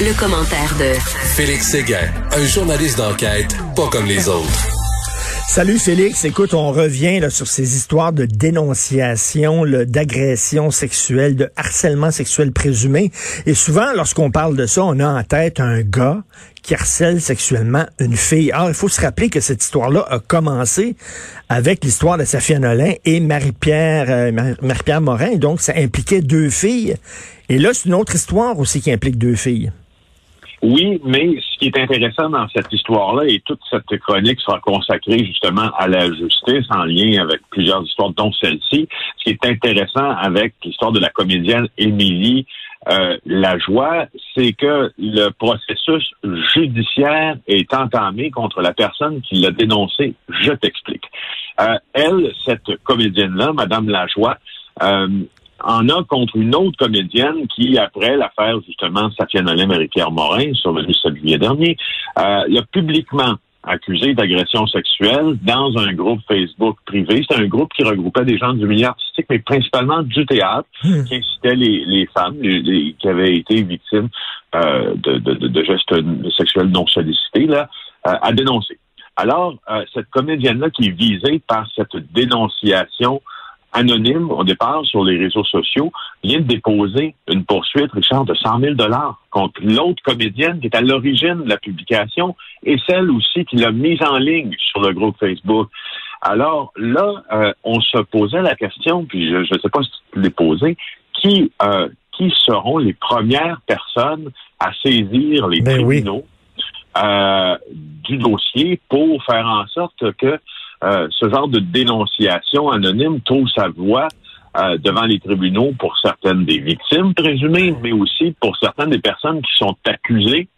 Le, commentaire de Félix Séguin, un journaliste d'enquête pas comme les autres. Salut Félix, écoute, on revient là, sur ces histoires de dénonciation, d'agression sexuelle, de harcèlement sexuel présumé. Et souvent, lorsqu'on parle de ça, on a en tête un gars qui harcèle sexuellement une fille. Alors, il faut se rappeler que cette histoire-là a commencé avec l'histoire de Safia Nolin et Marie-Pierre euh, Marie-Pierre Morin. Donc, ça impliquait deux filles. Et là, c'est une autre histoire aussi qui implique deux filles. Oui, mais ce qui est intéressant dans cette histoire-là, et toute cette chronique sera consacrée justement à la justice en lien avec plusieurs histoires, dont celle-ci. Ce qui est intéressant avec l'histoire de la comédienne Émilie euh, Lajoie, c'est que le processus judiciaire est entamé contre la personne qui l'a dénoncé. Je t'explique. Euh, elle, cette comédienne-là, Madame Lajoie, euh, en a contre une autre comédienne qui, après l'affaire justement Safia Nolin Marie-Pierre Morin, survenue juillet dernier, euh, l'a publiquement accusé d'agression sexuelle dans un groupe Facebook privé. C'est un groupe qui regroupait des gens du milieu artistique, mais principalement du théâtre, hmm. qui incitait les, les femmes les, qui avaient été victimes euh, de, de, de, gestes sexuels non sollicités là, euh, à dénoncer. Alors, euh, cette comédienne-là qui est visée par cette dénonciation anonyme au départ sur les réseaux sociaux, vient de déposer une poursuite, Richard, de 100 000 dollars contre l'autre comédienne qui est à l'origine de la publication et celle aussi qui l'a mise en ligne sur le groupe Facebook. Alors là, euh, on se posait la question, puis je ne sais pas si tu l'as posé, qui, euh, qui seront les premières personnes à saisir les ben tribunaux euh, du dossier pour faire en sorte que euh, ce genre de dénonciation anonyme trouve sa voie euh, devant les tribunaux pour certaines des victimes présumées, mais aussi pour certaines des personnes qui sont accusées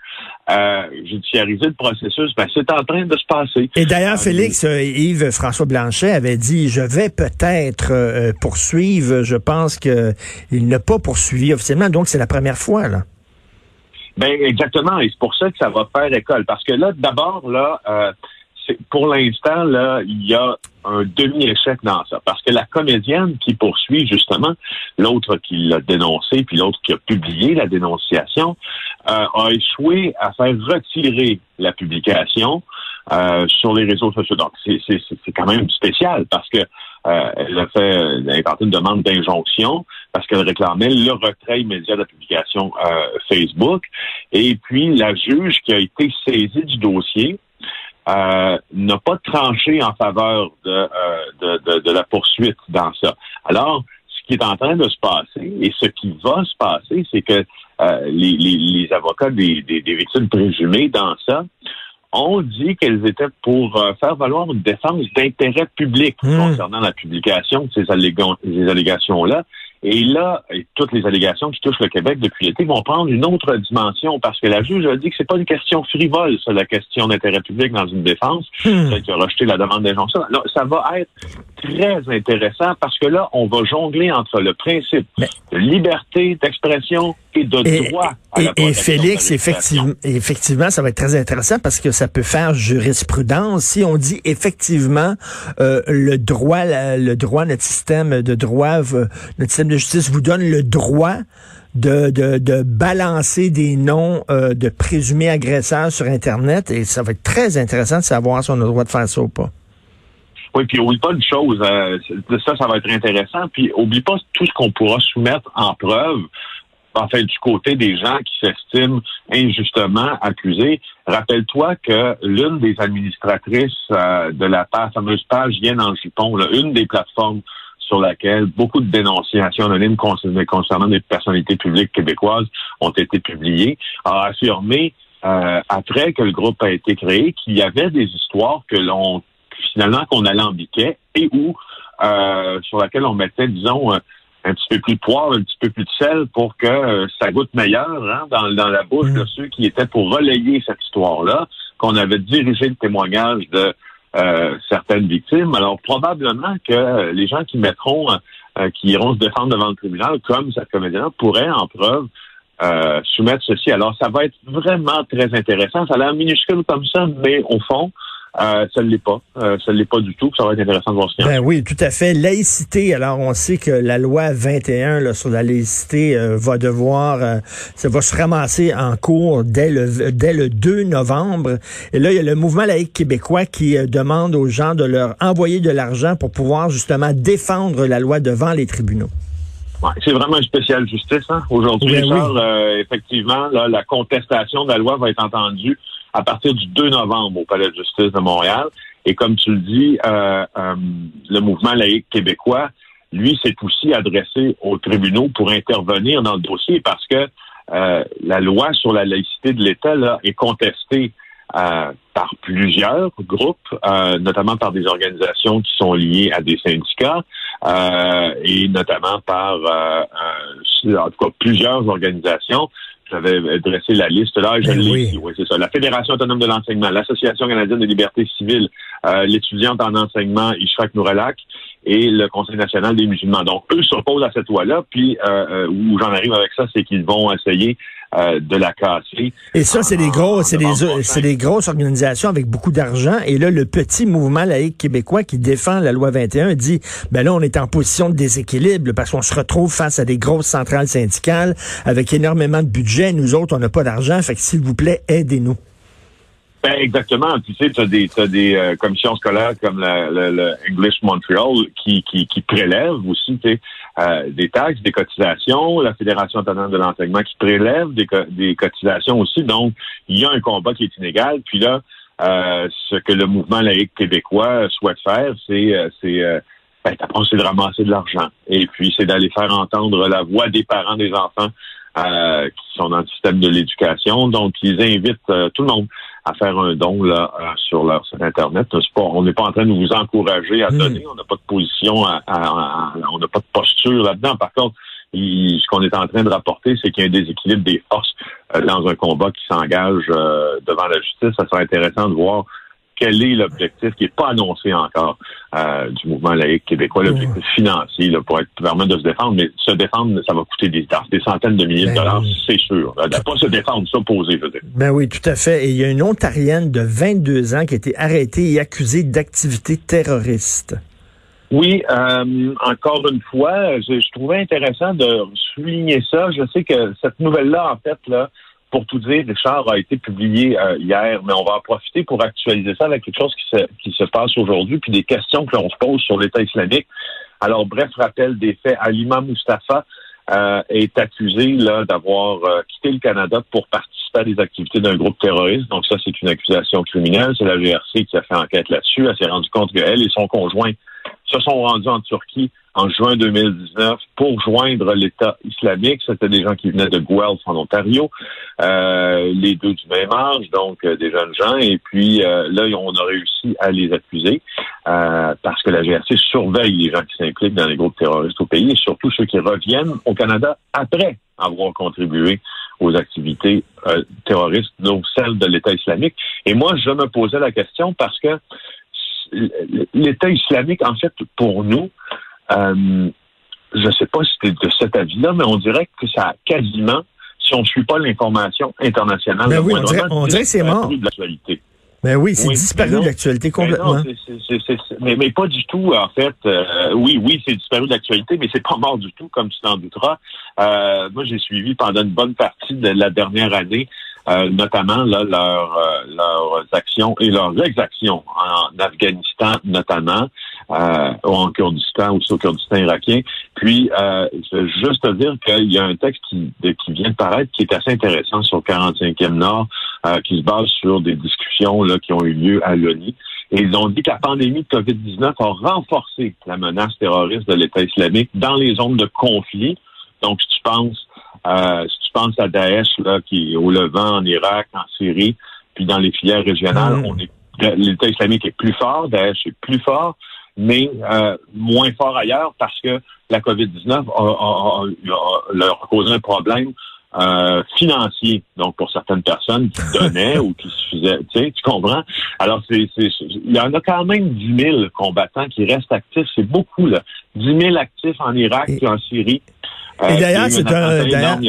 euh, judiciariser le processus. Ben, c'est en train de se passer. Et d'ailleurs, Félix, Yves François Blanchet avait dit, je vais peut-être poursuivre. Je pense qu'il n'a pas poursuivi officiellement, donc c'est la première fois là. Ben exactement, et c'est pour ça que ça va faire école, parce que là, d'abord là pour l'instant, là, il y a un demi-échec dans ça. Parce que la comédienne qui poursuit, justement, l'autre qui l'a dénoncé, puis l'autre qui a publié la dénonciation, euh, a échoué à faire retirer la publication euh, sur les réseaux sociaux. Donc, c'est quand même spécial parce que euh, elle a fait elle une demande d'injonction parce qu'elle réclamait le retrait immédiat de la publication Facebook. Et puis, la juge qui a été saisie du dossier, euh, n'a pas tranché en faveur euh, de, de, de, la poursuite dans ça. Alors, ce qui est en train de se passer et ce qui va se passer, c'est que euh, les, les, les, avocats des, des, des, victimes présumées dans ça ont dit qu'elles étaient pour faire valoir une défense d'intérêt public hmm. concernant la publication de ces, ces allégations-là. Et là, toutes les allégations qui touchent le Québec depuis l'été vont prendre une autre dimension parce que la juge a dit que c'est pas une question frivole, ça, la question d'intérêt public dans une défense, hmm. qui a rejeté la demande d'injonction. Ça va être très intéressant parce que là, on va jongler entre le principe de liberté d'expression et de droit à la Et, Félix, effectivement, effectivement, ça va être très intéressant parce que ça peut faire jurisprudence. Si on dit effectivement euh, le droit, le droit, notre système de droit, notre système de justice vous donne le droit de, de, balancer des noms euh, de présumés agresseurs sur Internet et ça va être très intéressant de savoir si on a le droit de faire ça ou pas. Oui, puis oublie pas une chose, euh, ça, ça va être intéressant, puis oublie pas tout ce qu'on pourra soumettre en preuve, enfin du côté des gens qui s'estiment injustement accusés. Rappelle-toi que l'une des administratrices euh, de la fameuse page Yen en jupon, une des plateformes sur laquelle beaucoup de dénonciations anonymes concernant des personnalités publiques québécoises ont été publiées, a affirmé euh, après que le groupe a été créé qu'il y avait des histoires que l'on finalement qu'on alambiquait et où euh, sur laquelle on mettait, disons, un petit peu plus de poivre, un petit peu plus de sel pour que euh, ça goûte meilleur hein, dans, dans la bouche de mm. ceux qui étaient pour relayer cette histoire-là, qu'on avait dirigé le témoignage de euh, certaines victimes. Alors probablement que les gens qui mettront, qui iront se défendre devant le tribunal, comme cette comédienne, pourraient en preuve soumettre ceci. Alors ça va être vraiment très intéressant. Ça a l'air minuscule comme ça, mais au fond, euh, ça ne l'est pas. Euh, ça ne l'est pas du tout. Ça va être intéressant de voir ce qu'il y Ben oui, tout à fait. Laïcité. Alors, on sait que la loi 21 là, sur la laïcité euh, va devoir, euh, ça va se ramasser en cours dès le, dès le 2 novembre. Et là, il y a le mouvement laïque québécois qui demande aux gens de leur envoyer de l'argent pour pouvoir justement défendre la loi devant les tribunaux. Ouais, c'est vraiment une spéciale justice. Hein? Aujourd'hui, effectivement, là, la contestation de la loi va être entendue à partir du 2 novembre au Palais de justice de Montréal. Et comme tu le dis, euh, euh, le mouvement laïque québécois, lui, s'est aussi adressé aux tribunaux pour intervenir dans le dossier parce que euh, la loi sur la laïcité de l'État là, est contestée par plusieurs groupes, notamment par des organisations qui sont liées à des syndicats et notamment par en tout cas plusieurs organisations j'avais dressé la liste là, je ben l'ai oui. c'est ça. La Fédération autonome de l'enseignement, l'Association canadienne des libertés civiles, euh, l'étudiante en enseignement Ishrak Nourelak et le Conseil national des musulmans. Donc, eux s'opposent à cette loi-là, puis euh, euh où j'en arrive avec ça, c'est qu'ils vont essayer euh, de la casser. Et ça, c'est des gros, c'est des, c'est des grosses organisations avec beaucoup d'argent. Et là, le petit mouvement laïque québécois qui défend la loi 21 dit, ben là, on est en position de déséquilibre parce qu'on se retrouve face à des grosses centrales syndicales avec énormément de budget. Nous autres, on n'a pas d'argent. Fait que s'il vous plaît, aidez-nous. Ben exactement. Tu sais, tu as des, as des euh, commissions scolaires comme le, English Montreal qui, qui, qui prélèvent aussi tu sais, euh, des taxes, des cotisations. La Fédération autonome de l'enseignement qui prélève des, cotisations aussi. Donc, il y a un combat qui est inégal. Puis là, euh, ce que le mouvement laïque québécois souhaite faire, c'est c'est ben, c'est de ramasser de l'argent. Et puis, c'est d'aller faire entendre la voix des parents des enfants qui sont dans le système de l'éducation. Donc, ils invitent tout le monde à faire un don là euh, sur leur site internet. on n'est pas en train de vous encourager à hmm. donner. On n'a pas de position, on n'a pas de posture là-dedans. Par contre, ce qu'on est en train de rapporter, c'est qu'il y a un déséquilibre des forces euh, dans un combat qui s'engage euh, devant la justice. Ça serait intéressant de voir quel est l'objectif qui n'est pas annoncé encore euh, du mouvement laïque québécois, l'objectif financier là, pour être permettre de se défendre. Mais se défendre, ça va coûter des, des centaines de milliers de ben dollars, c'est sûr. De pas se défendre, s'opposer, je veux dire. Ben oui, tout à fait. Et il y a une Ontarienne de 22 ans qui a été arrêtée et accusée d'activité terroriste. Oui, euh, encore une fois, je, je, trouvais intéressant de souligner ça. Je sais que cette nouvelle-là, en fait, là, pour tout dire, Richard a été publié euh, hier, mais on va en profiter pour actualiser ça avec quelque chose qui se, qui se passe aujourd'hui, puis des questions que l'on se pose sur l'État islamique. Alors, bref, rappel des faits. Alima Mustafa euh, est accusé d'avoir euh, quitté le Canada pour participer à des activités d'un groupe terroriste. Donc ça, c'est une accusation criminelle. C'est la GRC qui a fait enquête là-dessus. Elle s'est rendue compte qu'elle et son conjoint se sont rendus en Turquie en juin 2019 pour joindre l'État islamique. C'était des gens qui venaient de Guelph en Ontario, euh, les deux du même âge, donc euh, des jeunes gens. Et puis euh, là, on a réussi à les accuser parce que la GRC surveille les gens qui s'impliquent dans les groupes terroristes au pays et surtout ceux qui reviennent au Canada après avoir contribué aux activités terroristes, donc celles de l'État islamique. Et moi, je me posais la question parce que l'État islamique, en fait, pour nous, euh, je ne sais pas si c'était de cet avis-là, mais on dirait que ça a quasiment, si on ne suit pas l'information internationale, ben oui, on dirait, que c'est mort. De l'actualité. Ben oui, c'est disparu de l'actualité complètement. Mais, mais, pas du tout, en fait. Euh, oui, oui, c'est disparu de l'actualité, mais c'est pas mort du tout, comme tu t'en douteras. Euh, moi, j'ai suivi pendant une bonne partie de la dernière année euh, notamment là, euh, leurs actions et leurs exactions en Afghanistan notamment, euh, ou en Kurdistan, ou au Kurdistan irakien. Puis, euh, je veux juste te dire qu'il y a un texte qui, qui vient de paraître qui est assez intéressant sur le 45e Nord, qui se base sur des discussions là, qui ont eu lieu à l'ONU. Et ils ont dit que la pandémie de COVID-19 a renforcé la menace terroriste de l'État islamique dans les zones de conflit. Donc, si tu penses euh, si tu penses à Daesh, là, qui est au Levant, en Irak, en Syrie, puis dans les filières régionales, mm. on est l'État islamique est plus fort, Daesh est plus fort, mais euh, moins fort ailleurs parce que la COVID-19 a, leur causé un problème euh, financier, donc pour certaines personnes qui donnaient ou qui se faisaient, tu sais, tu comprends? Alors, c'est, il y en a quand même 10 000 combattants qui restent actifs, c'est beaucoup, là. 10 000 actifs en Irak et en Syrie. Et d'ailleurs, c'est un.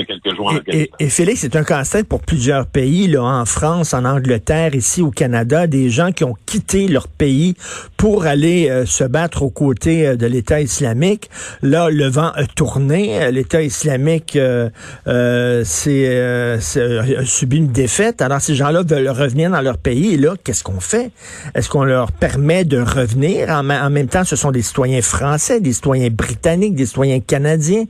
et, Félix, c'est un casse-tête pour plusieurs pays, là, en France, en Angleterre, ici au Canada, des gens qui ont quitté leur pays pour aller euh, se battre aux côtés euh, de l'État islamique. Là, le vent a tourné. L'État islamique euh, euh, a subi une défaite. Alors, ces gens-là veulent revenir dans leur pays. Et là, qu'est-ce qu'on fait? Est-ce qu'on leur permet de revenir? En, en, même temps, ce sont des citoyens français, des citoyens britanniques, des citoyens canadiens.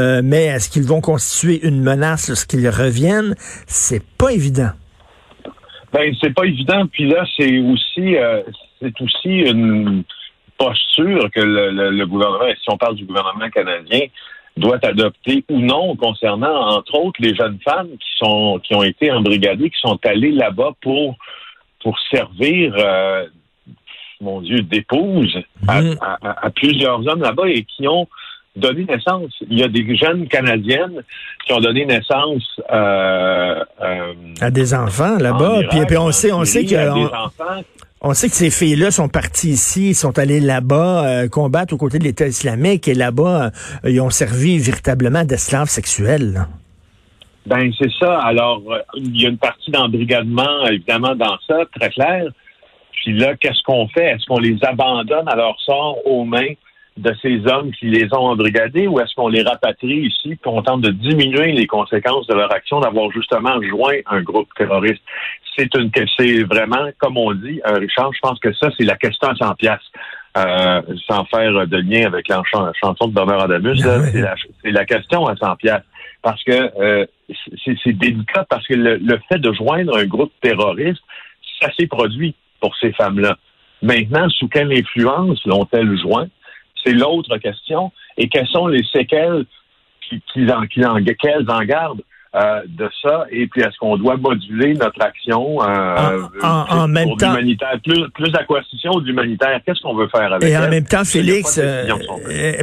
Euh, mais est-ce qu'ils vont constituer une menace lorsqu'ils reviennent? C'est pas évident. Ben, c'est pas évident. Puis là, c'est aussi, euh, c'est aussi une posture que le, gouvernement, si on parle du gouvernement canadien, doit adopter ou non concernant, entre autres, les jeunes femmes qui sont qui ont été embrigadées, qui sont allées là-bas pour pour servir euh, mon Dieu, d'épouse mmh. à, plusieurs hommes là-bas et qui ont donné naissance. Il y a des jeunes Canadiennes qui ont donné naissance euh, euh, à des enfants là-bas. Puis, on sait, on sait que on, sait que ces filles-là sont parties ici, sont allées là-bas euh, combattre aux côtés de l'État islamique et là-bas ils ont servi véritablement d'esclaves sexuels. Ben c'est ça. Alors il y a une partie d'embrigadement évidemment dans ça, très clair. Puis là, qu'est-ce qu'on fait? Est-ce qu'on les abandonne à leur sort aux mains? De ces hommes qui les ont embrigadés ou est-ce qu'on les rapatrie ici pour on tente de diminuer les conséquences de leur action d'avoir justement joint un groupe terroriste? C'est une c'est vraiment, comme on dit, euh, Richard, je pense que ça, c'est la question à 100 piastres. Euh, sans faire de lien avec la chanson de Bernard Adamus, c'est la, question à 100 piastres. Parce que euh, c'est délicat parce que le, le fait de joindre un groupe terroriste, ça s'est produit pour ces femmes-là. Maintenant, sous quelle influence l'ont-elles joint? C'est l'autre question. Et quelles sont les séquelles qu'ils en, en gardent? Euh, de ça. Et puis est-ce qu'on doit moduler notre action euh, en, même temps plus plus d'acquisition d'humanitaire qu'est-ce qu'on veut faire avec et en même temps Félix euh,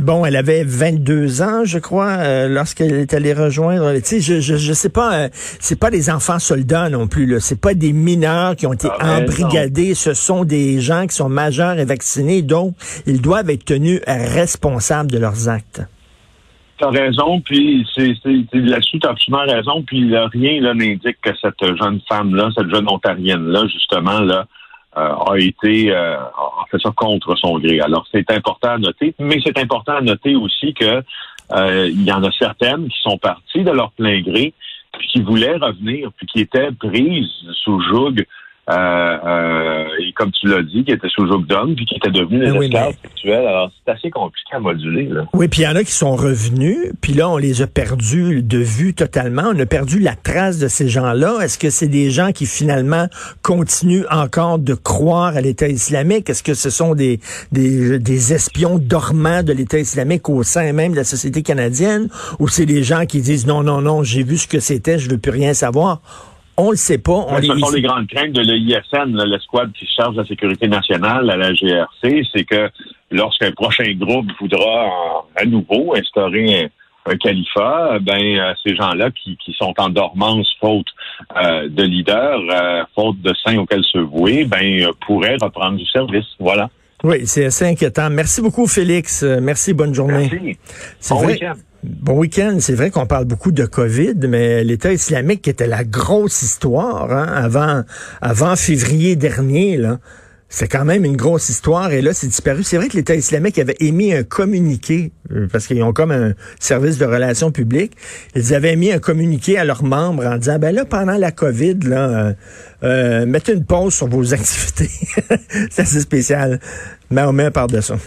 bon elle avait 22 ans je crois lorsqu'elle est allée rejoindre tu sais je, je je sais pas c'est pas des enfants soldats non plus là. C'est pas des mineurs qui ont été ah, embrigadés. Ce sont des gens qui sont majeurs et vaccinés donc ils doivent être tenus responsables de leurs actes T'as raison, puis c'est là-dessus, t'as absolument raison, puis rien là n'indique que cette jeune femme-là, cette jeune ontarienne-là, justement, là, euh, a été euh, a fait ça contre son gré. Alors, c'est important à noter, mais c'est important à noter aussi que euh, il y en a certaines qui sont parties de leur plein gré, puis qui voulaient revenir, puis qui étaient prises sous joug et comme tu l'as dit, qui était sous d'homme, puis qui était devenu des oui, sexuels. Alors, c'est assez compliqué à moduler. Là. Oui, puis il y en a qui sont revenus, puis là, on les a perdus de vue totalement. On a perdu la trace de ces gens-là. Est-ce que c'est des gens qui, finalement, continuent encore de croire à l'État islamique? Est-ce que ce sont des, des, des espions dormants de l'État islamique au sein même de la société canadienne? Ou c'est des gens qui disent, non, non, non, j'ai vu ce que c'était, je veux plus rien savoir? On le sait pas. On ce sont les grandes craintes de l'ISN, l'escouade qui charge la sécurité nationale à la GRC, c'est que lorsqu'un prochain groupe voudra à nouveau instaurer un, califat, ben euh, ces gens-là qui, sont en dormance faute euh, de leader, euh, faute de saints auxquels se vouer, ben pourraient reprendre du service. Voilà. Oui, c'est assez inquiétant. Merci beaucoup, Félix. Merci, bonne journée. Merci. Bon week-end. Bon week-end. C'est vrai qu'on parle beaucoup de COVID, mais l'État islamique était la grosse histoire hein, avant, avant février dernier. Là. C'est quand même une grosse histoire et là, c'est disparu. C'est vrai que l'État islamique avait émis un communiqué, euh, parce qu'ils ont comme un service de relations publiques. Ils avaient émis un communiqué à leurs membres en disant, ben là, pendant la COVID, là, euh, euh mettez une pause sur vos activités. c'est assez spécial. Mais on met part de ça.